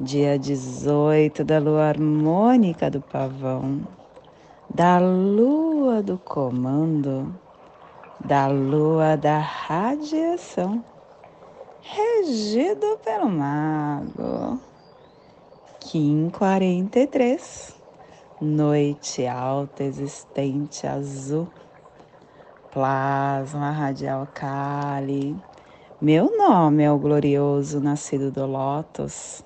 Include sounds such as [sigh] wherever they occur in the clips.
dia 18 da lua harmônica do pavão, da lua do comando, da lua da radiação, regido pelo mago. Kim 43, noite alta existente azul, plasma radial Kali. Meu nome é o glorioso nascido do Lótus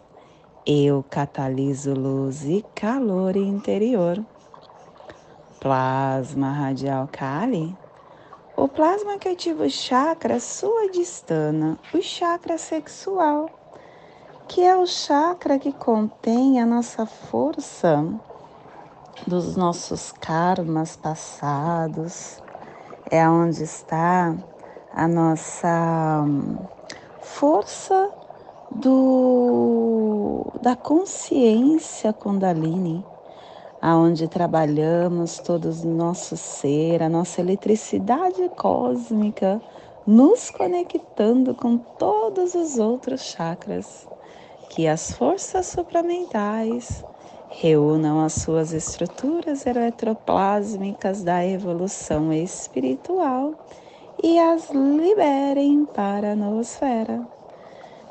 eu cataliso luz e calor interior. Plasma radial Kali. O plasma que ativa o chakra suadistana, o chakra sexual, que é o chakra que contém a nossa força dos nossos karmas passados. É onde está a nossa força do, da consciência Kundalini, aonde trabalhamos todo o nosso ser, a nossa eletricidade cósmica, nos conectando com todos os outros chakras, que as forças supramentais reúnam as suas estruturas eletroplásmicas da evolução espiritual e as liberem para a noosfera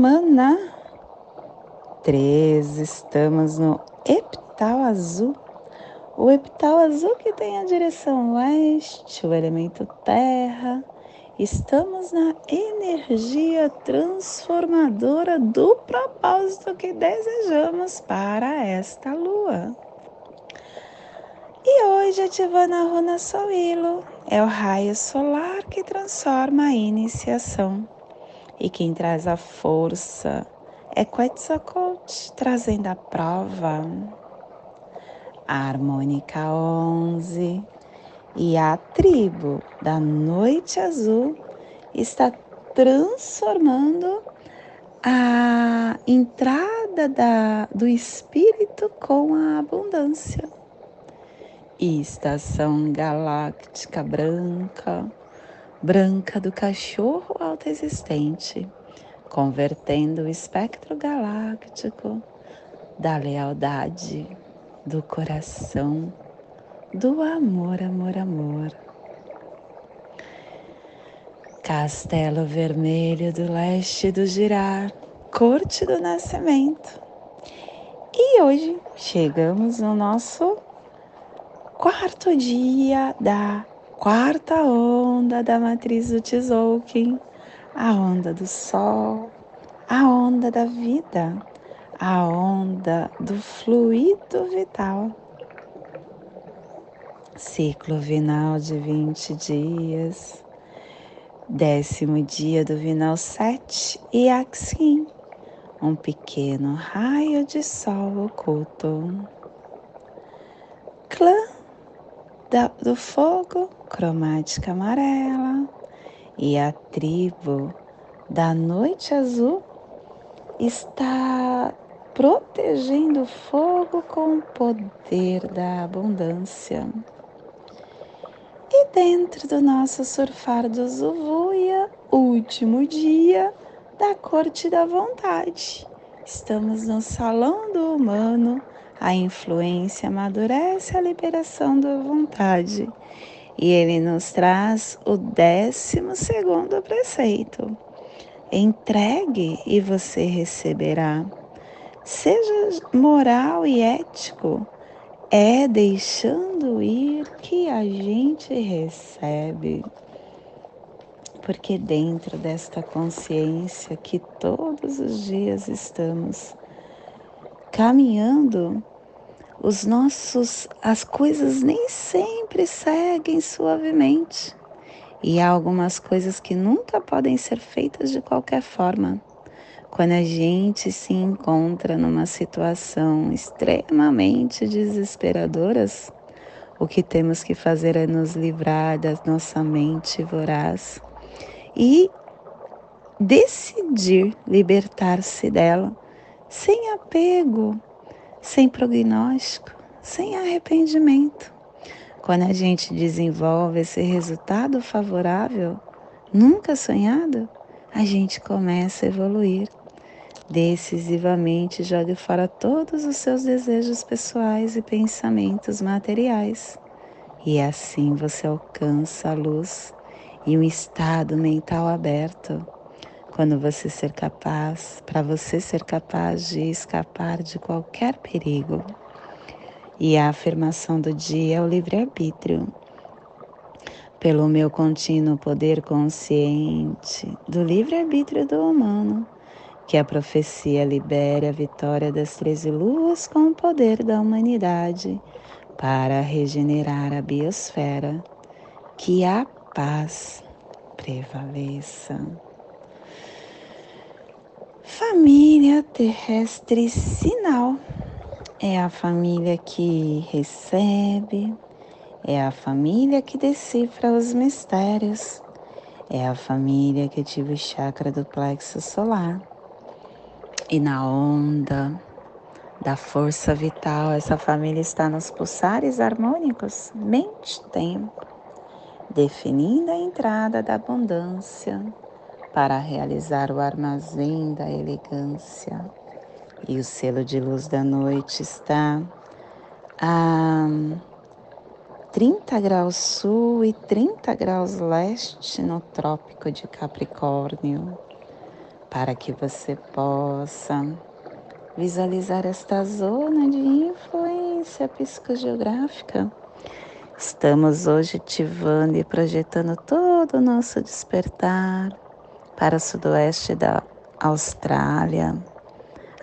Semana 13, estamos no epital azul. O epital azul que tem a direção oeste, o elemento terra. Estamos na energia transformadora do propósito que desejamos para esta lua. E hoje ativando a runa Solilo, é o raio solar que transforma a iniciação. E quem traz a força é Quetzalcoatl trazendo a prova. A harmônica 11 e a tribo da noite azul está transformando a entrada da, do espírito com a abundância. estação galáctica branca branca do cachorro autoexistente, convertendo o espectro galáctico da lealdade, do coração, do amor, amor, amor. Castelo Vermelho do Leste do Girar, Corte do Nascimento. E hoje chegamos no nosso quarto dia da quarta onda da matriz do Tzolk'in, a onda do sol, a onda da vida, a onda do fluido vital. Ciclo vinal de 20 dias, décimo dia do vinal 7 e Axin, um pequeno raio de sol oculto. Clã do fogo cromática amarela e a tribo da noite azul está protegendo o fogo com o poder da abundância. E dentro do nosso surfar do Zuvuia, último dia da corte da vontade. Estamos no salão do humano a influência amadurece a liberação da vontade. E ele nos traz o décimo segundo preceito. Entregue e você receberá. seja moral e ético, é deixando ir que a gente recebe. Porque dentro desta consciência que todos os dias estamos caminhando, os nossos as coisas nem sempre seguem suavemente. E há algumas coisas que nunca podem ser feitas de qualquer forma. Quando a gente se encontra numa situação extremamente desesperadora, o que temos que fazer é nos livrar da nossa mente voraz e decidir libertar-se dela sem apego, sem prognóstico, sem arrependimento. Quando a gente desenvolve esse resultado favorável, nunca sonhado, a gente começa a evoluir decisivamente jogue fora todos os seus desejos pessoais e pensamentos materiais. E assim você alcança a luz e um estado mental aberto. Quando você ser capaz, para você ser capaz de escapar de qualquer perigo. E a afirmação do dia é o livre-arbítrio. Pelo meu contínuo poder consciente do livre-arbítrio do humano, que a profecia libere a vitória das treze luas com o poder da humanidade para regenerar a biosfera, que a paz prevaleça. Família terrestre sinal. É a família que recebe, é a família que decifra os mistérios, é a família que ativa o chakra do plexo solar. E na onda da força vital, essa família está nos pulsares harmônicos, mente-tempo, definindo a entrada da abundância para realizar o armazém da elegância. E o selo de luz da noite está a 30 graus sul e 30 graus leste no Trópico de Capricórnio para que você possa visualizar esta zona de influência psicogeográfica. Estamos hoje ativando e projetando todo o nosso despertar para o sudoeste da Austrália,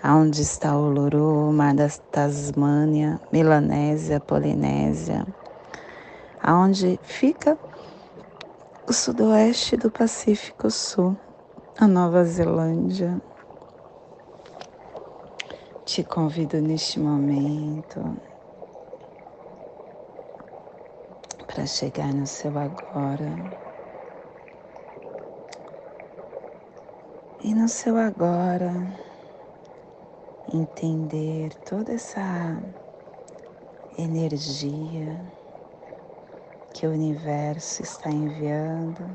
onde está o Uluru, Mar da Tasmânia, Melanésia, Polinésia, aonde fica o sudoeste do Pacífico Sul a Nova Zelândia. Te convido neste momento para chegar no seu agora. E no seu agora, entender toda essa energia que o universo está enviando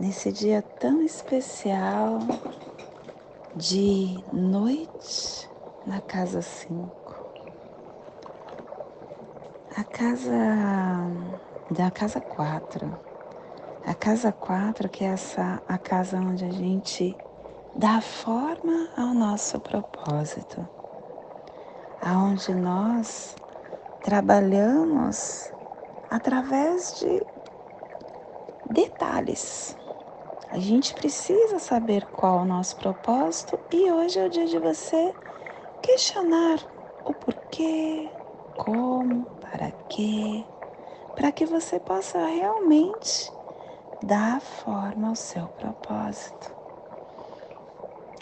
nesse dia tão especial de noite na casa 5. A casa da casa 4. A casa 4 que é essa a casa onde a gente dá forma ao nosso propósito. Aonde nós trabalhamos através de detalhes a gente precisa saber qual é o nosso propósito e hoje é o dia de você questionar o porquê, como, para quê, para que você possa realmente dar forma ao seu propósito.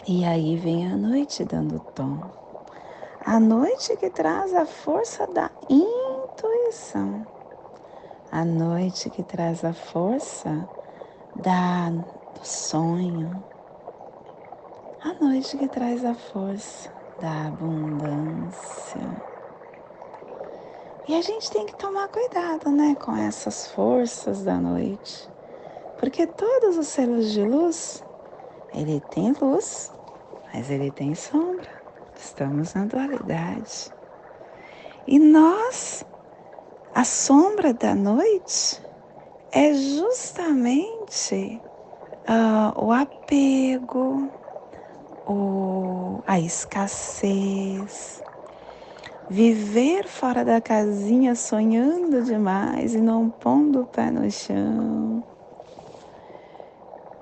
E aí vem a noite dando tom. A noite que traz a força da intuição. A noite que traz a força da do sonho, a noite que traz a força da abundância. E a gente tem que tomar cuidado, né, com essas forças da noite, porque todos os selos de luz, ele tem luz, mas ele tem sombra. Estamos na dualidade. E nós, a sombra da noite, é justamente uh, o apego, o a escassez, viver fora da casinha sonhando demais e não pondo o pé no chão.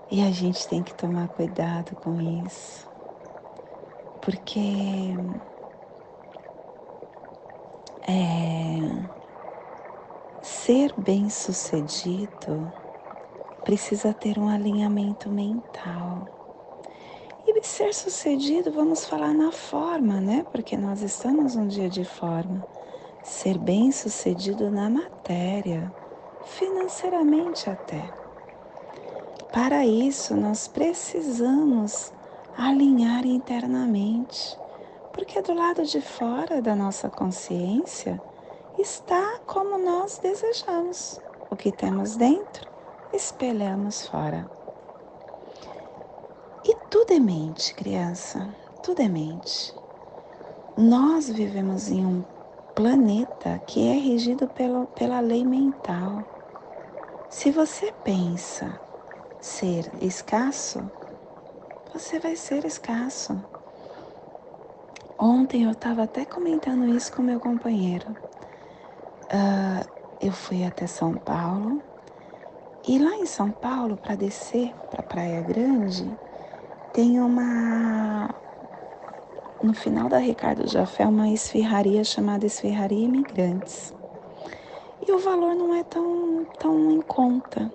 E a gente tem que tomar cuidado com isso, porque é, ser bem sucedido precisa ter um alinhamento mental. E ser sucedido, vamos falar na forma, né? Porque nós estamos um dia de forma. Ser bem sucedido na matéria, financeiramente até. Para isso, nós precisamos alinhar internamente, porque do lado de fora da nossa consciência está como nós desejamos. O que temos dentro espelhamos fora. E tudo é mente, criança, tudo é mente. Nós vivemos em um planeta que é regido pelo, pela lei mental. Se você pensa ser escasso, você vai ser escasso. Ontem eu estava até comentando isso com meu companheiro. Uh, eu fui até São Paulo e lá em São Paulo, para descer para Praia Grande, tem uma. No final da Ricardo Jafé, uma esfirraria chamada Esfirraria Imigrantes. E o valor não é tão, tão em conta.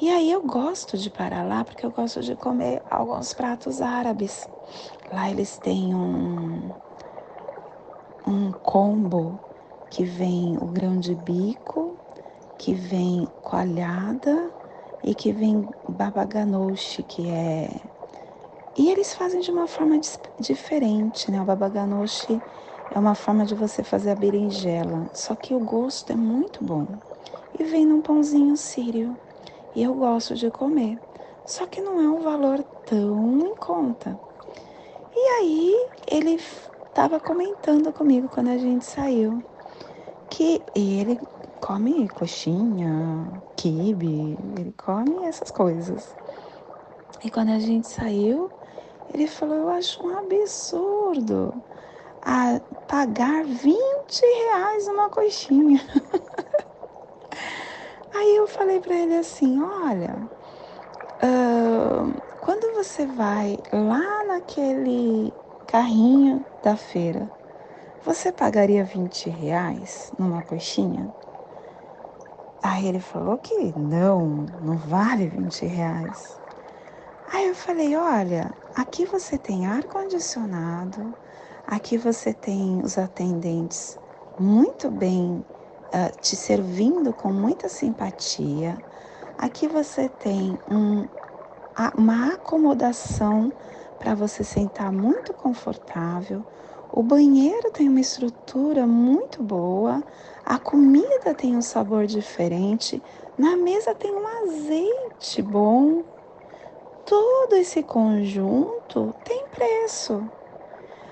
E aí eu gosto de parar lá porque eu gosto de comer alguns pratos árabes. Lá eles têm um, um combo que vem o grão de bico, que vem coalhada e que vem babaganouche, que é. E eles fazem de uma forma diferente, né? O babaganouche é uma forma de você fazer a berinjela, só que o gosto é muito bom. E vem num pãozinho sírio. E eu gosto de comer. Só que não é um valor tão em conta. E aí ele estava comentando comigo quando a gente saiu que ele come coxinha, quibe, ele come essas coisas. E quando a gente saiu, ele falou: Eu acho um absurdo a pagar 20 reais uma coxinha. [laughs] Aí eu falei para ele assim: Olha, uh, quando você vai lá naquele carrinho da feira, você pagaria 20 reais numa coxinha? Aí ele falou que não, não vale 20 reais. Aí eu falei, olha, aqui você tem ar-condicionado, aqui você tem os atendentes muito bem uh, te servindo com muita simpatia. Aqui você tem um, uma acomodação para você sentar muito confortável. O banheiro tem uma estrutura muito boa, a comida tem um sabor diferente, na mesa tem um azeite bom. Todo esse conjunto tem preço.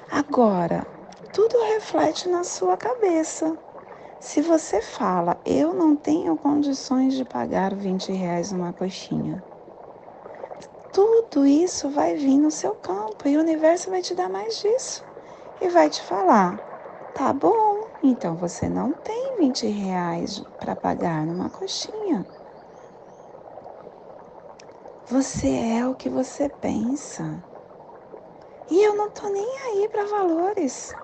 Agora, tudo reflete na sua cabeça. Se você fala, eu não tenho condições de pagar 20 reais uma coxinha, tudo isso vai vir no seu campo e o universo vai te dar mais disso e vai te falar: tá bom, então você não tem 20 reais para pagar numa coxinha. Você é o que você pensa. E eu não tô nem aí para valores.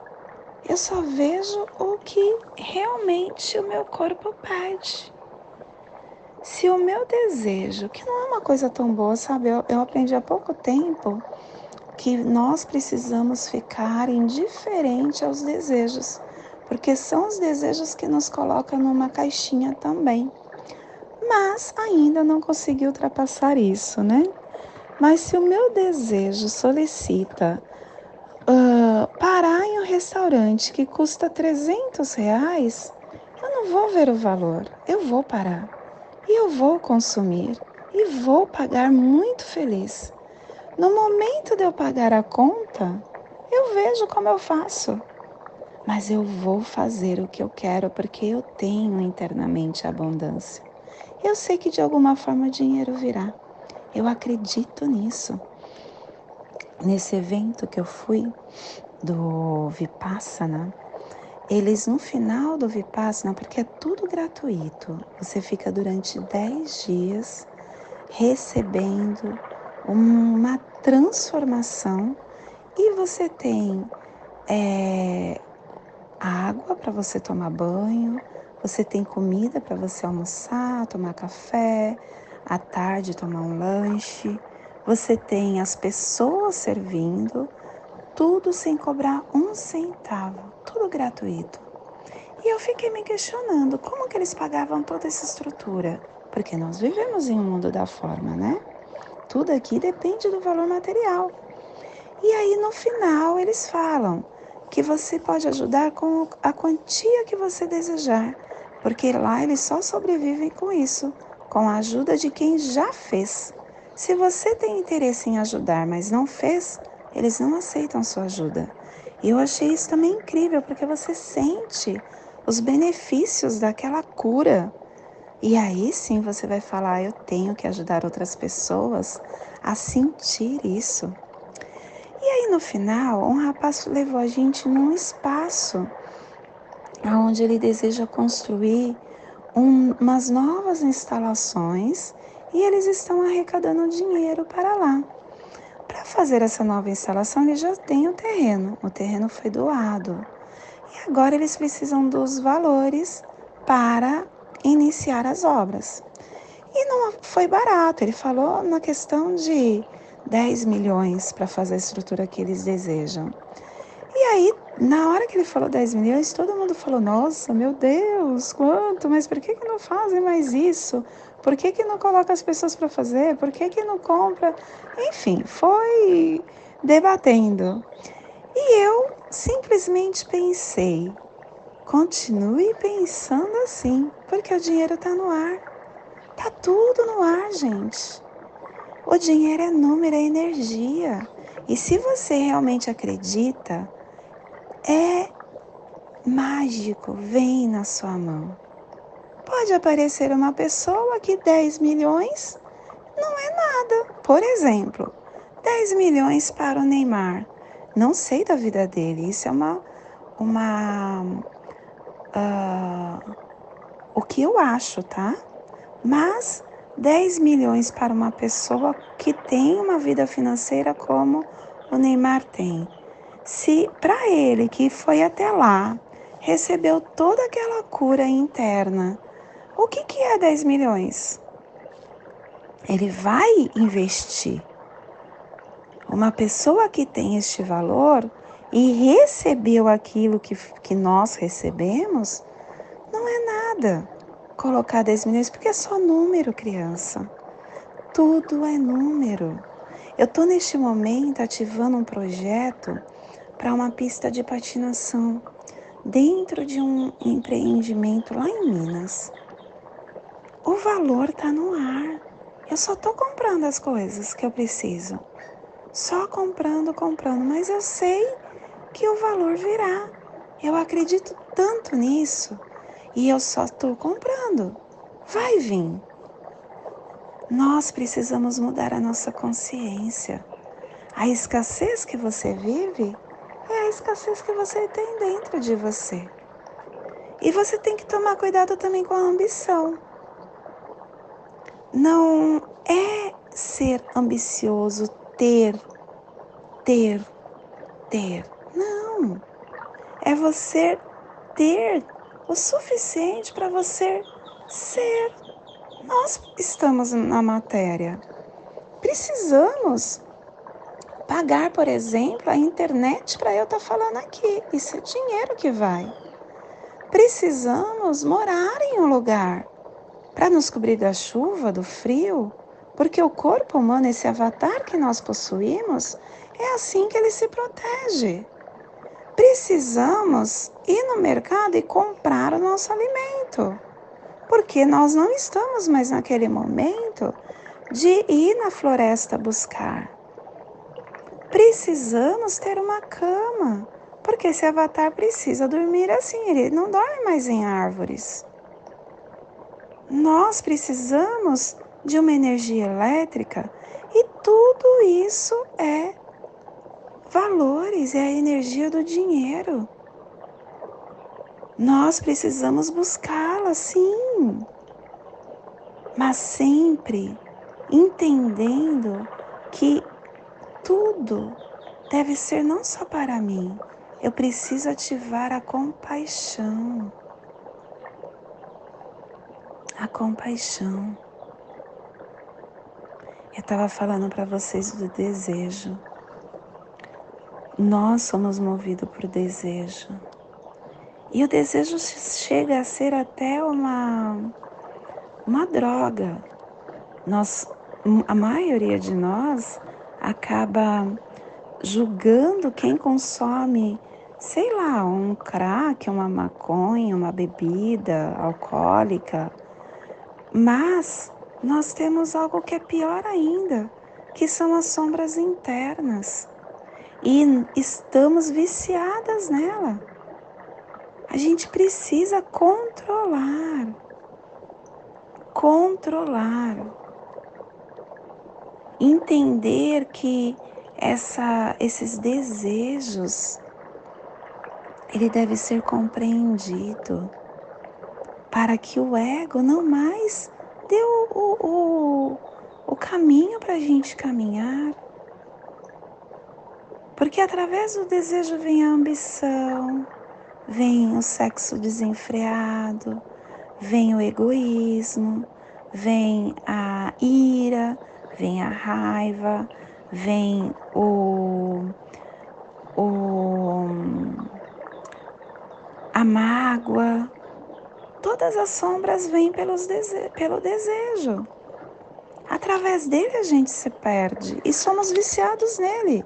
Eu só vejo o que realmente o meu corpo pede. Se o meu desejo, que não é uma coisa tão boa, sabe? Eu, eu aprendi há pouco tempo que nós precisamos ficar indiferente aos desejos, porque são os desejos que nos colocam numa caixinha também. Mas ainda não consegui ultrapassar isso, né? Mas se o meu desejo solicita uh, parar em um restaurante que custa 300 reais, eu não vou ver o valor, eu vou parar e eu vou consumir e vou pagar muito feliz. No momento de eu pagar a conta, eu vejo como eu faço. Mas eu vou fazer o que eu quero porque eu tenho internamente abundância. Eu sei que de alguma forma o dinheiro virá. Eu acredito nisso. Nesse evento que eu fui do Vipassana, eles no final do Vipassana, porque é tudo gratuito, você fica durante 10 dias recebendo uma transformação e você tem é, água para você tomar banho, você tem comida para você almoçar, tomar café, à tarde tomar um lanche, você tem as pessoas servindo, tudo sem cobrar um centavo, tudo gratuito. E eu fiquei me questionando como que eles pagavam toda essa estrutura, porque nós vivemos em um mundo da forma, né? Tudo aqui depende do valor material. E aí no final eles falam que você pode ajudar com a quantia que você desejar, porque lá eles só sobrevivem com isso, com a ajuda de quem já fez. Se você tem interesse em ajudar, mas não fez, eles não aceitam sua ajuda. E eu achei isso também incrível, porque você sente os benefícios daquela cura. E aí sim você vai falar: eu tenho que ajudar outras pessoas a sentir isso. E aí no final, um rapaz levou a gente num espaço onde ele deseja construir um, umas novas instalações e eles estão arrecadando dinheiro para lá. Para fazer essa nova instalação, eles já têm o terreno, o terreno foi doado. E agora eles precisam dos valores para iniciar as obras. E não foi barato, ele falou na questão de 10 milhões para fazer a estrutura que eles desejam. E aí, na hora que ele falou 10 milhões, todo mundo falou: Nossa, meu Deus, quanto? Mas por que, que não fazem mais isso? Por que, que não coloca as pessoas para fazer? Por que, que não compra? Enfim, foi debatendo. E eu simplesmente pensei: continue pensando assim, porque o dinheiro está no ar. Tá tudo no ar, gente. O dinheiro é número, é energia. E se você realmente acredita, é mágico, vem na sua mão. Pode aparecer uma pessoa que 10 milhões não é nada. Por exemplo, 10 milhões para o Neymar. Não sei da vida dele, isso é uma. uma uh, o que eu acho, tá? Mas 10 milhões para uma pessoa que tem uma vida financeira como o Neymar tem. Se para ele que foi até lá, recebeu toda aquela cura interna, o que, que é 10 milhões? Ele vai investir. Uma pessoa que tem este valor e recebeu aquilo que, que nós recebemos, não é nada colocar 10 milhões, porque é só número, criança. Tudo é número. Eu estou neste momento ativando um projeto para uma pista de patinação dentro de um empreendimento lá em Minas. O valor está no ar. Eu só estou comprando as coisas que eu preciso. Só comprando, comprando, mas eu sei que o valor virá. Eu acredito tanto nisso e eu só estou comprando. Vai vir. Nós precisamos mudar a nossa consciência. A escassez que você vive é a escassez que você tem dentro de você. E você tem que tomar cuidado também com a ambição. Não é ser ambicioso ter, ter, ter. Não. É você ter o suficiente para você ser. Nós estamos na matéria. Precisamos pagar, por exemplo, a internet para eu estar tá falando aqui. Isso é dinheiro que vai. Precisamos morar em um lugar para nos cobrir da chuva, do frio, porque o corpo humano, esse avatar que nós possuímos, é assim que ele se protege. Precisamos ir no mercado e comprar o nosso alimento, porque nós não estamos mais naquele momento de ir na floresta buscar precisamos ter uma cama, porque esse avatar precisa dormir assim, ele não dorme mais em árvores. Nós precisamos de uma energia elétrica e tudo isso é valores, é a energia do dinheiro. Nós precisamos buscá-la, sim, mas sempre entendendo que tudo deve ser não só para mim, eu preciso ativar a compaixão. A compaixão. Eu estava falando para vocês do desejo. Nós somos movidos por desejo. E o desejo chega a ser até uma, uma droga. Nós, a maioria de nós acaba julgando quem consome, sei lá, um crack, uma maconha, uma bebida alcoólica. Mas nós temos algo que é pior ainda, que são as sombras internas. E estamos viciadas nela. A gente precisa controlar. Controlar. Entender que essa, esses desejos ele deve ser compreendido para que o ego não mais dê o, o, o, o caminho para a gente caminhar. Porque através do desejo vem a ambição, vem o sexo desenfreado, vem o egoísmo, vem a ira, vem a raiva, vem o, o a mágoa. Todas as sombras vêm dese pelo desejo. Através dele a gente se perde e somos viciados nele.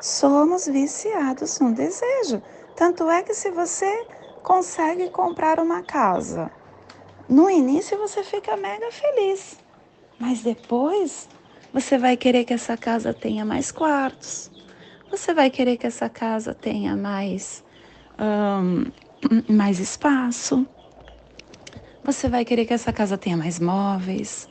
Somos viciados no desejo. Tanto é que se você consegue comprar uma casa, no início você fica mega feliz, mas depois você vai querer que essa casa tenha mais quartos, você vai querer que essa casa tenha mais, um, mais espaço, você vai querer que essa casa tenha mais móveis.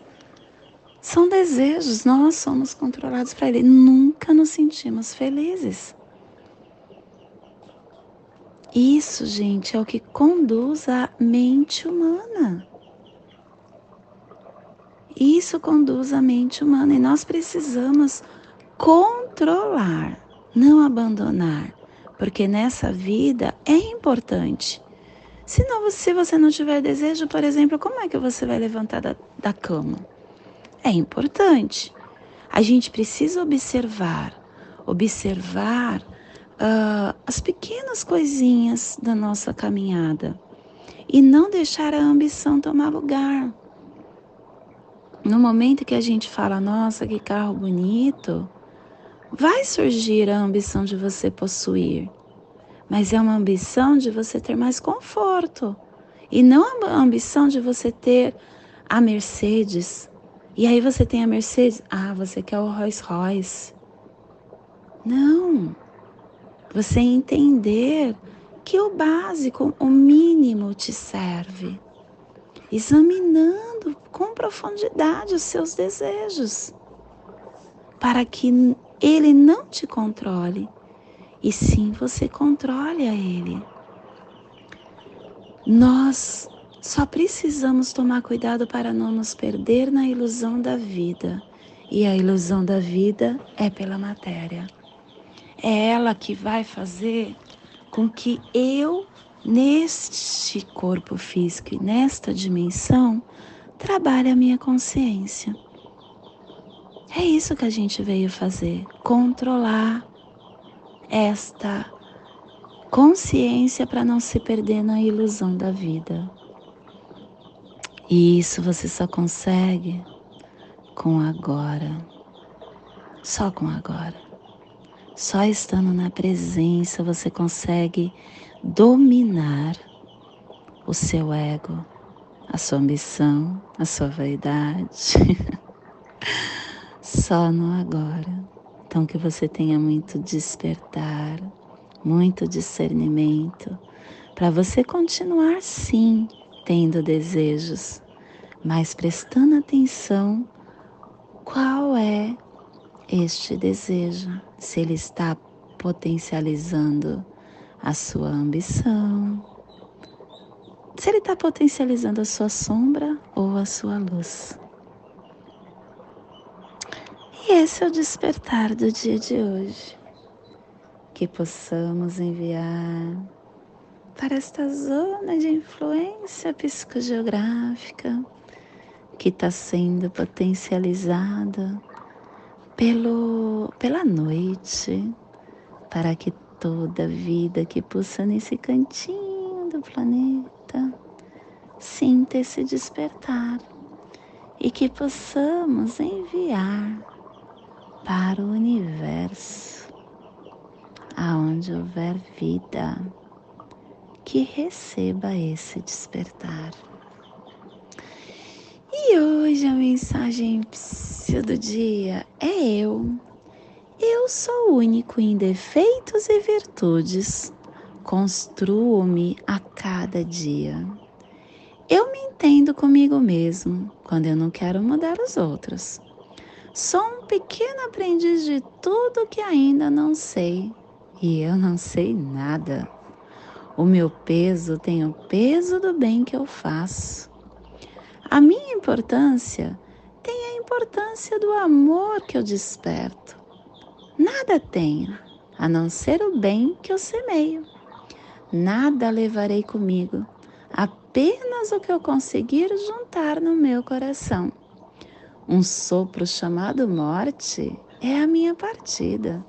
São desejos, nós somos controlados para ele. Nunca nos sentimos felizes. Isso, gente, é o que conduz a mente humana. Isso conduz a mente humana e nós precisamos controlar, não abandonar, porque nessa vida é importante. Se, não, se você não tiver desejo, por exemplo, como é que você vai levantar da, da cama? É importante. A gente precisa observar, observar uh, as pequenas coisinhas da nossa caminhada e não deixar a ambição tomar lugar. No momento que a gente fala, nossa, que carro bonito, vai surgir a ambição de você possuir, mas é uma ambição de você ter mais conforto e não a ambição de você ter a Mercedes. E aí você tem a Mercedes, ah, você quer o Rolls Royce. Não. Você entender que o básico, o mínimo te serve. Examinando com profundidade os seus desejos, para que ele não te controle, e sim você controle a ele. Nós só precisamos tomar cuidado para não nos perder na ilusão da vida. E a ilusão da vida é pela matéria é ela que vai fazer com que eu, neste corpo físico e nesta dimensão, trabalhe a minha consciência. É isso que a gente veio fazer, controlar esta consciência para não se perder na ilusão da vida. E isso você só consegue com agora. Só com agora. Só estando na presença você consegue dominar o seu ego, a sua ambição, a sua vaidade. [laughs] Só no agora. Então que você tenha muito despertar, muito discernimento, para você continuar sim tendo desejos, mas prestando atenção qual é este desejo, se ele está potencializando a sua ambição, se ele está potencializando a sua sombra ou a sua luz. E esse é o despertar do dia de hoje. Que possamos enviar para esta zona de influência psicogeográfica que está sendo potencializada pelo, pela noite, para que toda vida que pulsa nesse cantinho do planeta sinta esse despertar e que possamos enviar para o universo, aonde houver vida, que receba esse despertar. E hoje a mensagem do dia é eu. Eu sou único em defeitos e virtudes. Construo-me a cada dia. Eu me entendo comigo mesmo quando eu não quero mudar os outros. Sou um pequeno aprendiz de tudo que ainda não sei e eu não sei nada. O meu peso tem o peso do bem que eu faço. A minha importância tem a importância do amor que eu desperto. Nada tenho a não ser o bem que eu semeio. Nada levarei comigo, apenas o que eu conseguir juntar no meu coração. Um sopro chamado morte é a minha partida,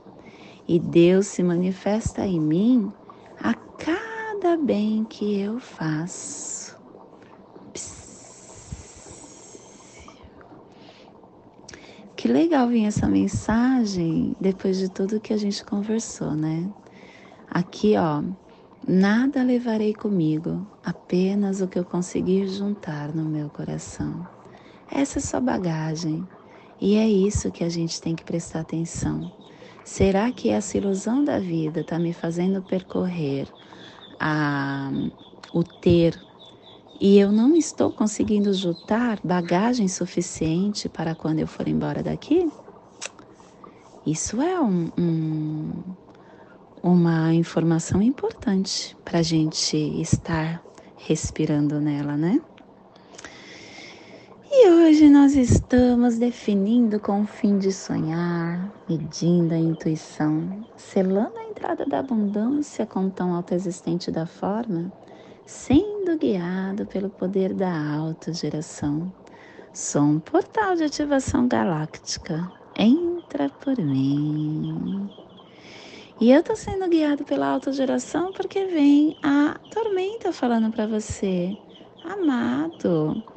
e Deus se manifesta em mim a cada bem que eu faço. Que legal vir essa mensagem depois de tudo que a gente conversou, né? Aqui, ó, nada levarei comigo, apenas o que eu conseguir juntar no meu coração. Essa é sua bagagem. E é isso que a gente tem que prestar atenção. Será que essa ilusão da vida está me fazendo percorrer a, o ter e eu não estou conseguindo juntar bagagem suficiente para quando eu for embora daqui? Isso é um, um, uma informação importante para a gente estar respirando nela, né? E hoje nós estamos definindo com o fim de sonhar, medindo a intuição, selando a entrada da abundância com o tão autoexistente da forma, sendo guiado pelo poder da autogeração. Sou um portal de ativação galáctica. Entra por mim. E eu tô sendo guiado pela autogeração porque vem a tormenta falando para você, amado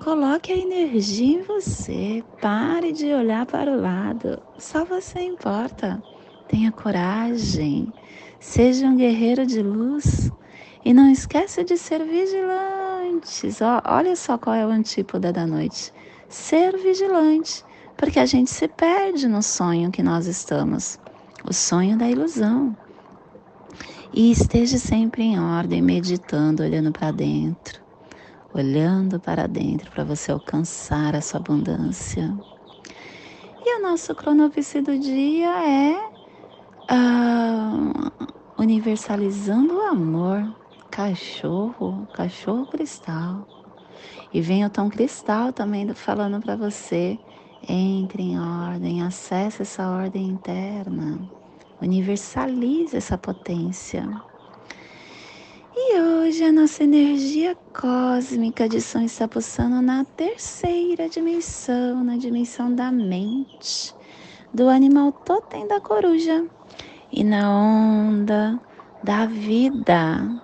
Coloque a energia em você. Pare de olhar para o lado. Só você importa. Tenha coragem. Seja um guerreiro de luz. E não esqueça de ser vigilantes. olha só qual é o antípoda da noite. Ser vigilante. Porque a gente se perde no sonho que nós estamos. O sonho da ilusão. E esteja sempre em ordem, meditando, olhando para dentro olhando para dentro para você alcançar a sua abundância. E o nosso cronopse do dia é uh, universalizando o amor, cachorro, cachorro cristal. E vem o tom cristal também falando para você, entre em ordem, acesse essa ordem interna, universalize essa potência. E hoje a nossa energia cósmica de som está pulsando na terceira dimensão, na dimensão da mente, do animal totem da coruja e na onda da vida.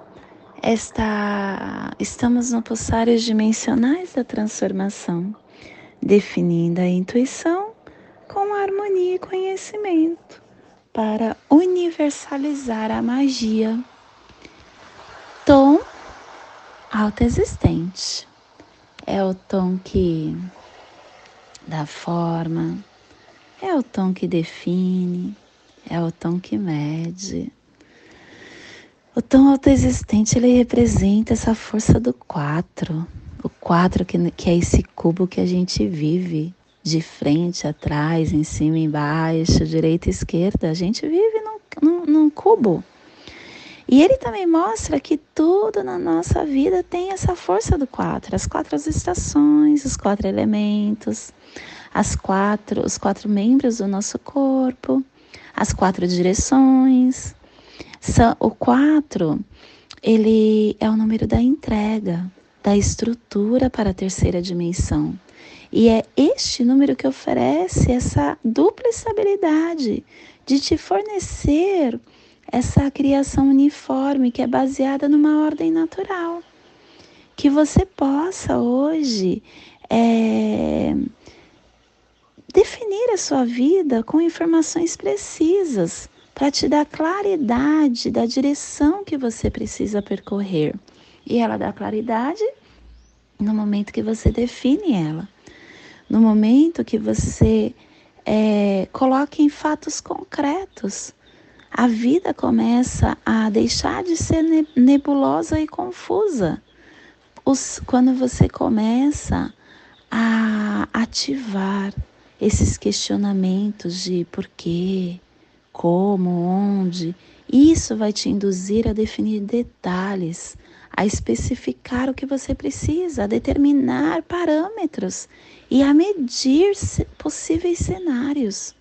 Esta, estamos no pulsares dimensionais da transformação, definindo a intuição com harmonia e conhecimento para universalizar a magia tom autoexistente. É o tom que dá forma, é o tom que define, é o tom que mede. O tom autoexistente ele representa essa força do quatro, o quatro que, que é esse cubo que a gente vive de frente, atrás, em cima, embaixo, direita, esquerda. A gente vive num num, num cubo. E ele também mostra que tudo na nossa vida tem essa força do quatro, as quatro estações, os quatro elementos, as quatro, os quatro membros do nosso corpo, as quatro direções. O quatro, ele é o número da entrega, da estrutura para a terceira dimensão. E é este número que oferece essa dupla estabilidade de te fornecer essa criação uniforme que é baseada numa ordem natural. Que você possa hoje é, definir a sua vida com informações precisas para te dar claridade da direção que você precisa percorrer. E ela dá claridade no momento que você define ela, no momento que você é, coloca em fatos concretos a vida começa a deixar de ser nebulosa e confusa. Os, quando você começa a ativar esses questionamentos de porquê, como, onde, isso vai te induzir a definir detalhes, a especificar o que você precisa, a determinar parâmetros e a medir possíveis cenários.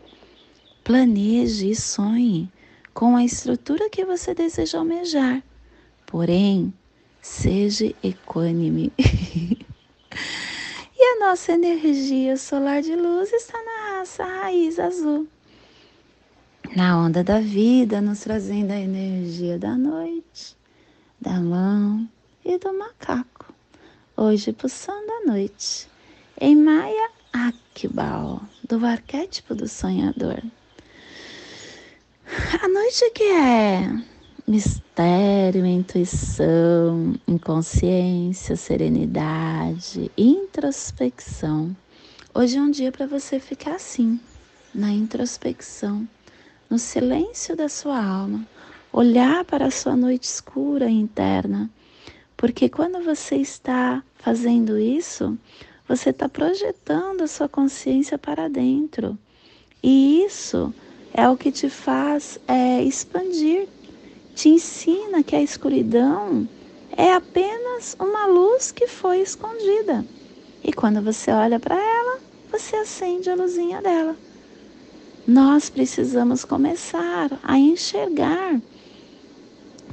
Planeje e sonhe com a estrutura que você deseja almejar. Porém, seja equânime. [laughs] e a nossa energia solar de luz está na raça raiz azul. Na onda da vida, nos trazendo a energia da noite, da mão e do macaco. Hoje, pulsando a noite, em Maia Akbal, do arquétipo do sonhador. A noite que é mistério, intuição, inconsciência, serenidade, introspecção. Hoje é um dia para você ficar assim, na introspecção, no silêncio da sua alma, olhar para a sua noite escura interna, porque quando você está fazendo isso, você está projetando a sua consciência para dentro. E isso é o que te faz é, expandir, te ensina que a escuridão é apenas uma luz que foi escondida. E quando você olha para ela, você acende a luzinha dela. Nós precisamos começar a enxergar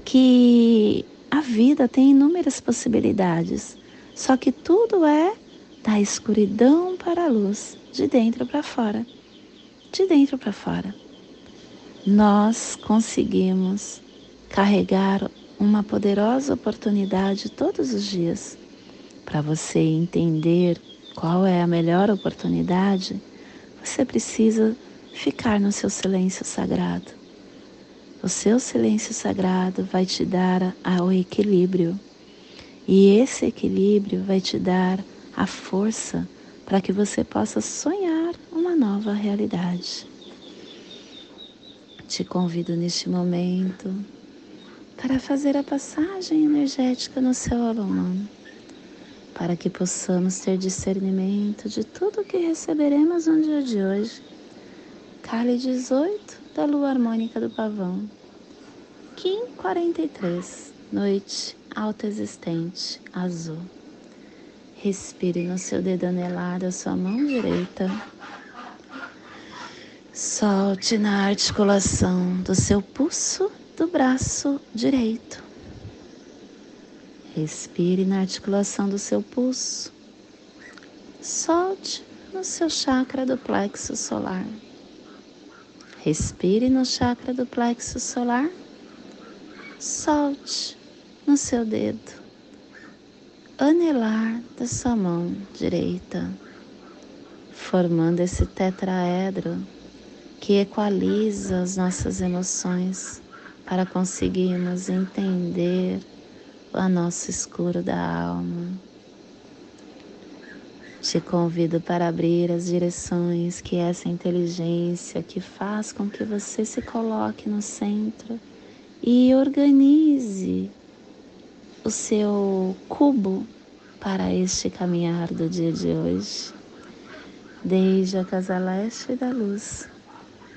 que a vida tem inúmeras possibilidades, só que tudo é da escuridão para a luz, de dentro para fora. De dentro para fora nós conseguimos carregar uma poderosa oportunidade todos os dias. Para você entender qual é a melhor oportunidade, você precisa ficar no seu silêncio sagrado. O seu silêncio sagrado vai te dar o equilíbrio. E esse equilíbrio vai te dar a força para que você possa sonhar uma nova realidade. Te convido neste momento para fazer a passagem energética no seu aluno, para que possamos ter discernimento de tudo que receberemos no dia de hoje. Cali 18 da Lua Harmônica do Pavão. Kim 43, Noite Alta Existente, Azul. Respire no seu dedo anelar da sua mão direita Solte na articulação do seu pulso do braço direito. Respire na articulação do seu pulso. Solte no seu chakra do plexo solar. Respire no chakra do plexo solar. Solte no seu dedo anelar da sua mão direita, formando esse tetraedro que equaliza as nossas emoções para conseguirmos entender o nosso escuro da alma. Te convido para abrir as direções que essa inteligência que faz com que você se coloque no centro e organize o seu cubo para este caminhar do dia de hoje. Desde a casa leste da luz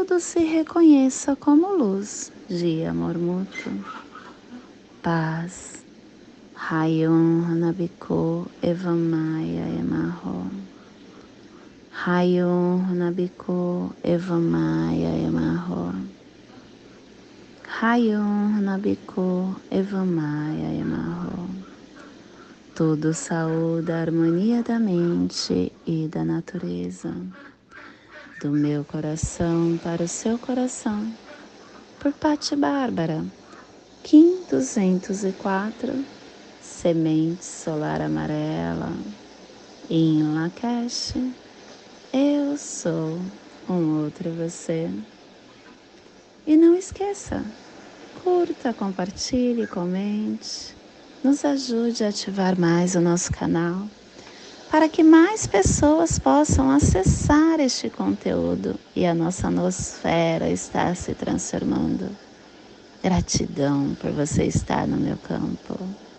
tudo se reconheça como luz de amor mútuo. Paz. Rayon Hanabiko Evamaya Emarro. Rayon Hanabiko Evamaya Emarro. Rayon Hanabiko Evamaya Emarro. Tudo saúde a harmonia da mente e da natureza do meu coração para o seu coração, por Pati Bárbara, Kim 204, Semente Solar Amarela, em Lakesh, eu sou um outro você. E não esqueça, curta, compartilhe, comente, nos ajude a ativar mais o nosso canal para que mais pessoas possam acessar este conteúdo e a nossa nosfera está se transformando. Gratidão por você estar no meu campo.